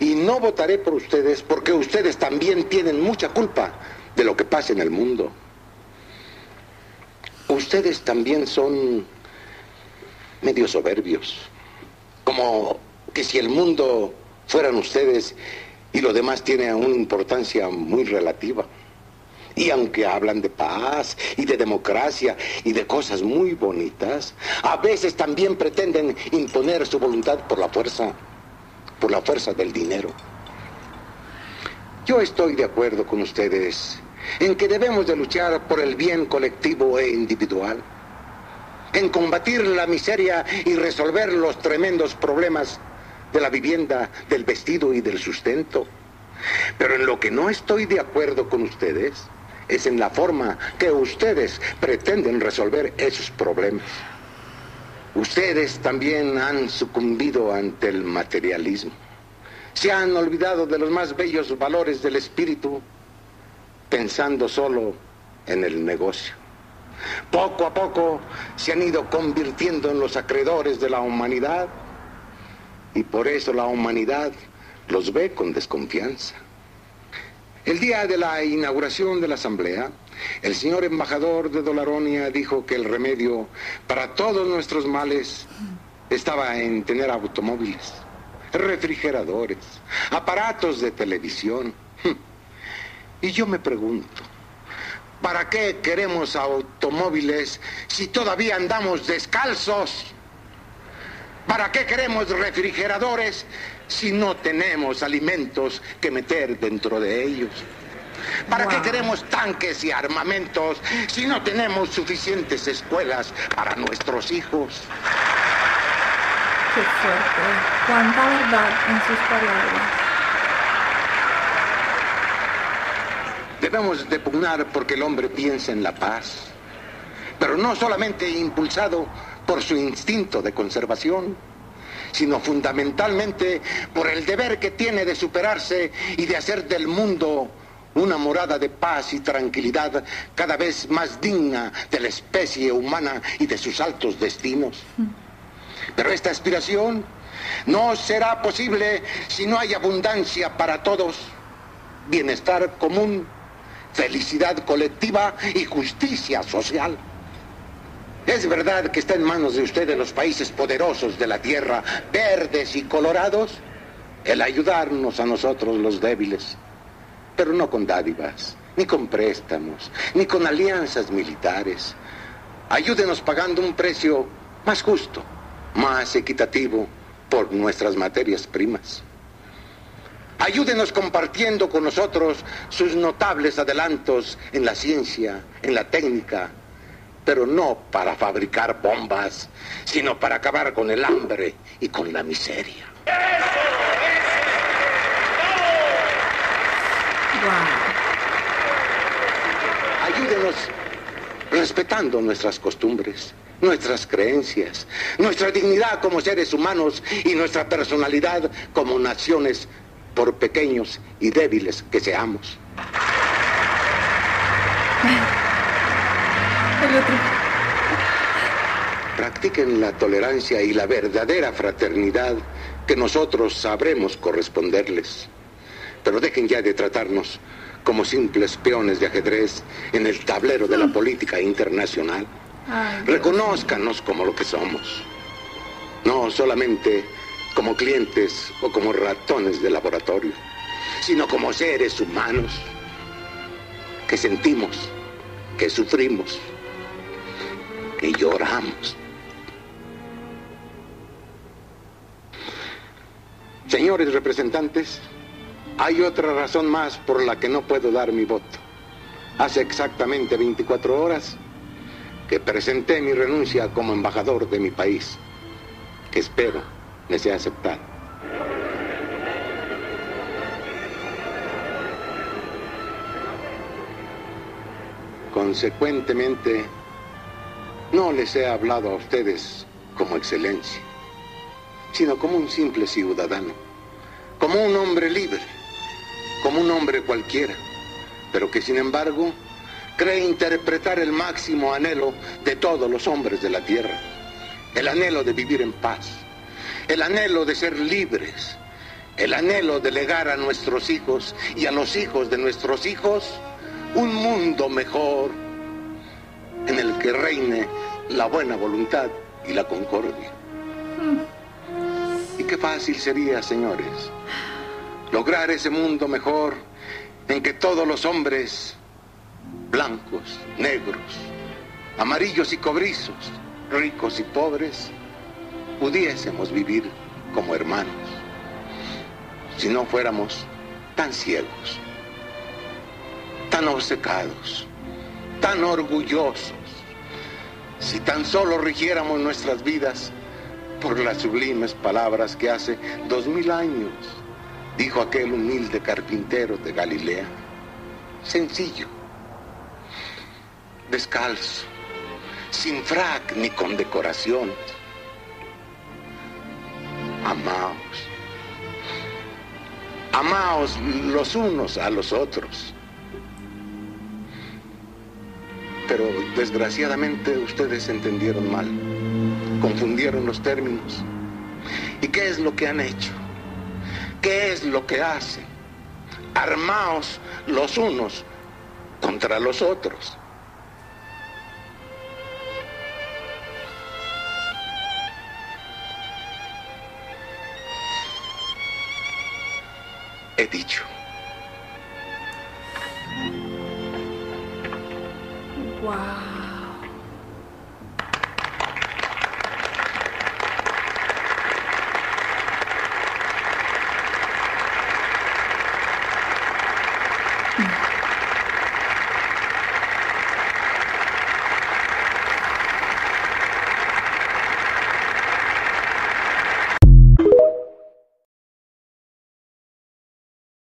Y no votaré por ustedes porque ustedes también tienen mucha culpa de lo que pasa en el mundo. Ustedes también son medio soberbios. Como que si el mundo fueran ustedes y lo demás tiene una importancia muy relativa. Y aunque hablan de paz y de democracia y de cosas muy bonitas, a veces también pretenden imponer su voluntad por la fuerza, por la fuerza del dinero. Yo estoy de acuerdo con ustedes en que debemos de luchar por el bien colectivo e individual, en combatir la miseria y resolver los tremendos problemas de la vivienda, del vestido y del sustento. Pero en lo que no estoy de acuerdo con ustedes es en la forma que ustedes pretenden resolver esos problemas. Ustedes también han sucumbido ante el materialismo. Se han olvidado de los más bellos valores del espíritu pensando solo en el negocio. Poco a poco se han ido convirtiendo en los acreedores de la humanidad y por eso la humanidad los ve con desconfianza. El día de la inauguración de la Asamblea, el señor embajador de Dolaronia dijo que el remedio para todos nuestros males estaba en tener automóviles, refrigeradores, aparatos de televisión. Y yo me pregunto, ¿para qué queremos automóviles si todavía andamos descalzos? ¿Para qué queremos refrigeradores si no tenemos alimentos que meter dentro de ellos? ¿Para qué queremos tanques y armamentos si no tenemos suficientes escuelas para nuestros hijos? Qué fuerte. Cuánta verdad en sus palabras. Debemos de pugnar porque el hombre piensa en la paz, pero no solamente impulsado por su instinto de conservación, sino fundamentalmente por el deber que tiene de superarse y de hacer del mundo una morada de paz y tranquilidad cada vez más digna de la especie humana y de sus altos destinos. Pero esta aspiración no será posible si no hay abundancia para todos, bienestar común, felicidad colectiva y justicia social. Es verdad que está en manos de ustedes los países poderosos de la tierra, verdes y colorados, el ayudarnos a nosotros los débiles, pero no con dádivas, ni con préstamos, ni con alianzas militares. Ayúdenos pagando un precio más justo, más equitativo por nuestras materias primas. Ayúdenos compartiendo con nosotros sus notables adelantos en la ciencia, en la técnica, pero no para fabricar bombas, sino para acabar con el hambre y con la miseria. Ayúdenos respetando nuestras costumbres, nuestras creencias, nuestra dignidad como seres humanos y nuestra personalidad como naciones, por pequeños y débiles que seamos. Practiquen la tolerancia y la verdadera fraternidad que nosotros sabremos corresponderles. Pero dejen ya de tratarnos como simples peones de ajedrez en el tablero de la política internacional. Reconózcanos como lo que somos. No solamente como clientes o como ratones de laboratorio, sino como seres humanos que sentimos, que sufrimos, que lloramos. Señores representantes, hay otra razón más por la que no puedo dar mi voto. Hace exactamente 24 horas que presenté mi renuncia como embajador de mi país, que espero me sea aceptado. Consecuentemente, no les he hablado a ustedes como excelencia, sino como un simple ciudadano, como un hombre libre, como un hombre cualquiera, pero que sin embargo cree interpretar el máximo anhelo de todos los hombres de la tierra, el anhelo de vivir en paz, el anhelo de ser libres el anhelo de legar a nuestros hijos y a los hijos de nuestros hijos un mundo mejor en el que reine la buena voluntad y la concordia. Y qué fácil sería, señores, lograr ese mundo mejor en que todos los hombres, blancos, negros, amarillos y cobrizos, ricos y pobres, pudiésemos vivir como hermanos, si no fuéramos tan ciegos, tan obcecados, tan orgullosos, si tan solo rigiéramos nuestras vidas por las sublimes palabras que hace dos mil años dijo aquel humilde carpintero de Galilea. Sencillo, descalzo, sin frac ni condecoraciones. Amaos, amaos los unos a los otros. Pero desgraciadamente ustedes entendieron mal, confundieron los términos. ¿Y qué es lo que han hecho? ¿Qué es lo que hacen? Armaos los unos contra los otros. He dicho. Wow.